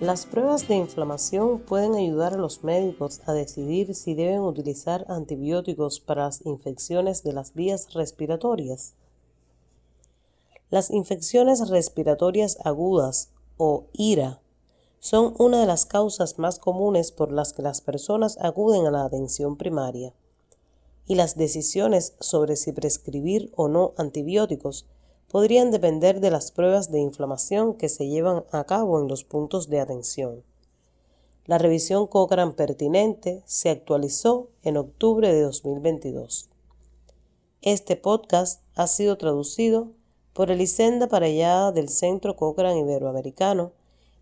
Las pruebas de inflamación pueden ayudar a los médicos a decidir si deben utilizar antibióticos para las infecciones de las vías respiratorias. Las infecciones respiratorias agudas o IRA son una de las causas más comunes por las que las personas acuden a la atención primaria. Y las decisiones sobre si prescribir o no antibióticos podrían depender de las pruebas de inflamación que se llevan a cabo en los puntos de atención. La revisión Cochrane pertinente se actualizó en octubre de 2022. Este podcast ha sido traducido por Elisenda Parellada del Centro Cochrane Iberoamericano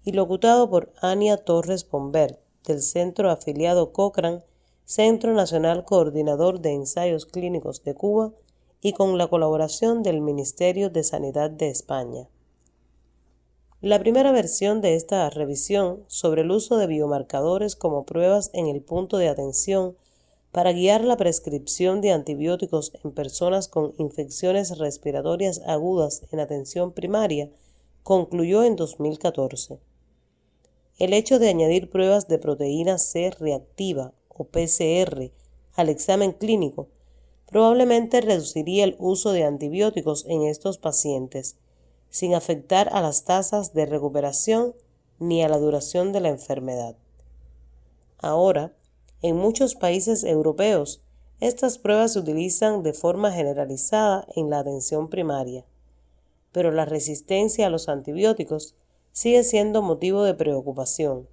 y locutado por Ania Torres Bombert del Centro Afiliado Cochrane, Centro Nacional Coordinador de Ensayos Clínicos de Cuba y con la colaboración del Ministerio de Sanidad de España. La primera versión de esta revisión sobre el uso de biomarcadores como pruebas en el punto de atención para guiar la prescripción de antibióticos en personas con infecciones respiratorias agudas en atención primaria concluyó en 2014. El hecho de añadir pruebas de proteína C reactiva o PCR al examen clínico probablemente reduciría el uso de antibióticos en estos pacientes, sin afectar a las tasas de recuperación ni a la duración de la enfermedad. Ahora, en muchos países europeos, estas pruebas se utilizan de forma generalizada en la atención primaria, pero la resistencia a los antibióticos sigue siendo motivo de preocupación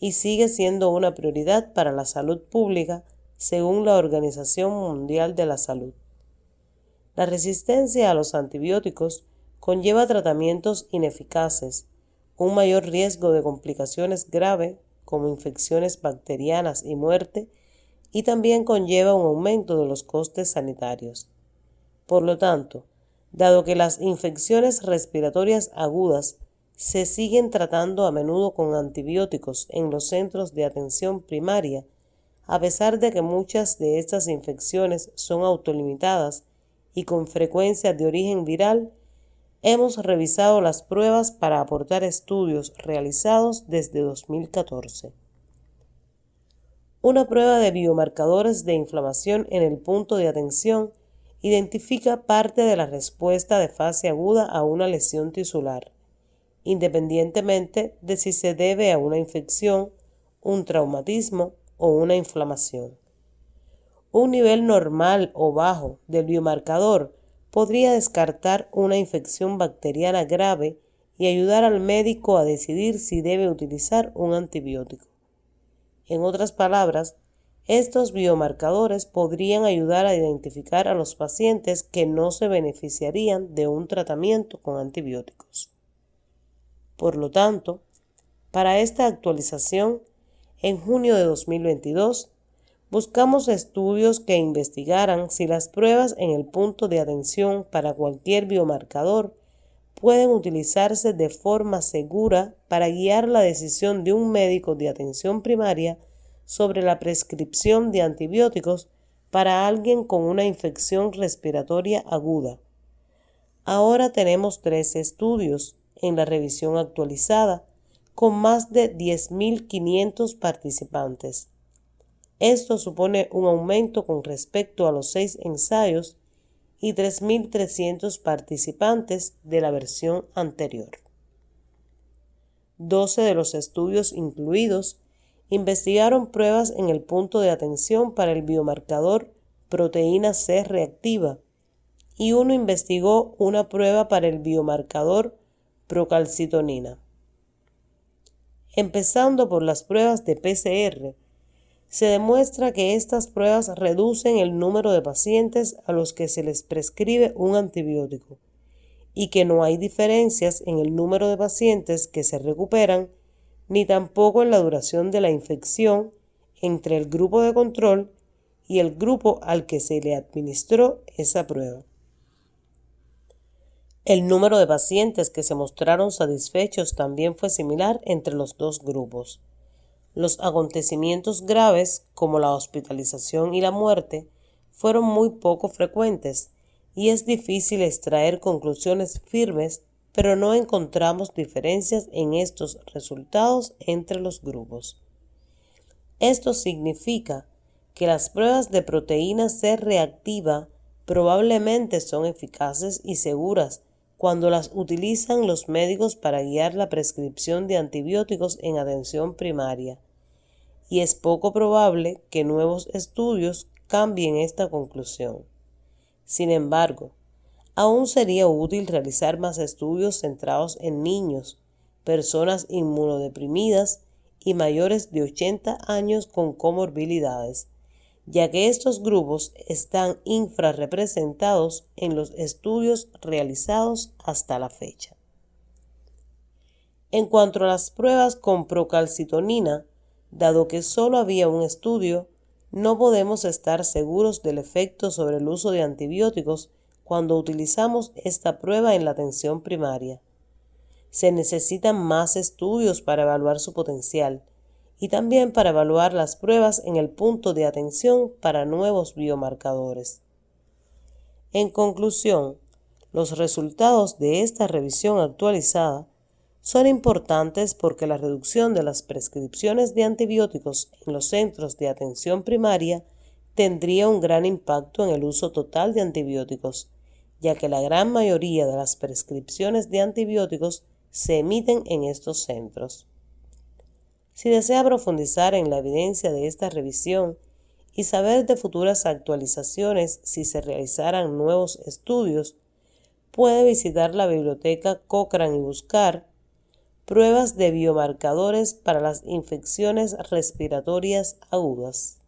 y sigue siendo una prioridad para la salud pública según la Organización Mundial de la Salud. La resistencia a los antibióticos conlleva tratamientos ineficaces, un mayor riesgo de complicaciones graves como infecciones bacterianas y muerte, y también conlleva un aumento de los costes sanitarios. Por lo tanto, dado que las infecciones respiratorias agudas se siguen tratando a menudo con antibióticos en los centros de atención primaria, a pesar de que muchas de estas infecciones son autolimitadas y con frecuencia de origen viral, hemos revisado las pruebas para aportar estudios realizados desde 2014. Una prueba de biomarcadores de inflamación en el punto de atención identifica parte de la respuesta de fase aguda a una lesión tisular, independientemente de si se debe a una infección, un traumatismo o una inflamación. Un nivel normal o bajo del biomarcador podría descartar una infección bacteriana grave y ayudar al médico a decidir si debe utilizar un antibiótico. En otras palabras, estos biomarcadores podrían ayudar a identificar a los pacientes que no se beneficiarían de un tratamiento con antibióticos. Por lo tanto, para esta actualización en junio de 2022, buscamos estudios que investigaran si las pruebas en el punto de atención para cualquier biomarcador pueden utilizarse de forma segura para guiar la decisión de un médico de atención primaria sobre la prescripción de antibióticos para alguien con una infección respiratoria aguda. Ahora tenemos tres estudios en la revisión actualizada con más de 10.500 participantes. Esto supone un aumento con respecto a los seis ensayos y 3.300 participantes de la versión anterior. 12 de los estudios incluidos investigaron pruebas en el punto de atención para el biomarcador proteína C reactiva y uno investigó una prueba para el biomarcador procalcitonina empezando por las pruebas de PCR, se demuestra que estas pruebas reducen el número de pacientes a los que se les prescribe un antibiótico y que no hay diferencias en el número de pacientes que se recuperan ni tampoco en la duración de la infección entre el grupo de control y el grupo al que se le administró esa prueba. El número de pacientes que se mostraron satisfechos también fue similar entre los dos grupos. Los acontecimientos graves, como la hospitalización y la muerte, fueron muy poco frecuentes y es difícil extraer conclusiones firmes pero no encontramos diferencias en estos resultados entre los grupos. Esto significa que las pruebas de proteína C reactiva probablemente son eficaces y seguras cuando las utilizan los médicos para guiar la prescripción de antibióticos en atención primaria, y es poco probable que nuevos estudios cambien esta conclusión. Sin embargo, aún sería útil realizar más estudios centrados en niños, personas inmunodeprimidas y mayores de 80 años con comorbilidades, ya que estos grupos están infrarrepresentados en los estudios realizados hasta la fecha. En cuanto a las pruebas con procalcitonina, dado que solo había un estudio, no podemos estar seguros del efecto sobre el uso de antibióticos cuando utilizamos esta prueba en la atención primaria. Se necesitan más estudios para evaluar su potencial y también para evaluar las pruebas en el punto de atención para nuevos biomarcadores. En conclusión, los resultados de esta revisión actualizada son importantes porque la reducción de las prescripciones de antibióticos en los centros de atención primaria tendría un gran impacto en el uso total de antibióticos, ya que la gran mayoría de las prescripciones de antibióticos se emiten en estos centros. Si desea profundizar en la evidencia de esta revisión y saber de futuras actualizaciones si se realizaran nuevos estudios, puede visitar la biblioteca Cochrane y buscar pruebas de biomarcadores para las infecciones respiratorias agudas.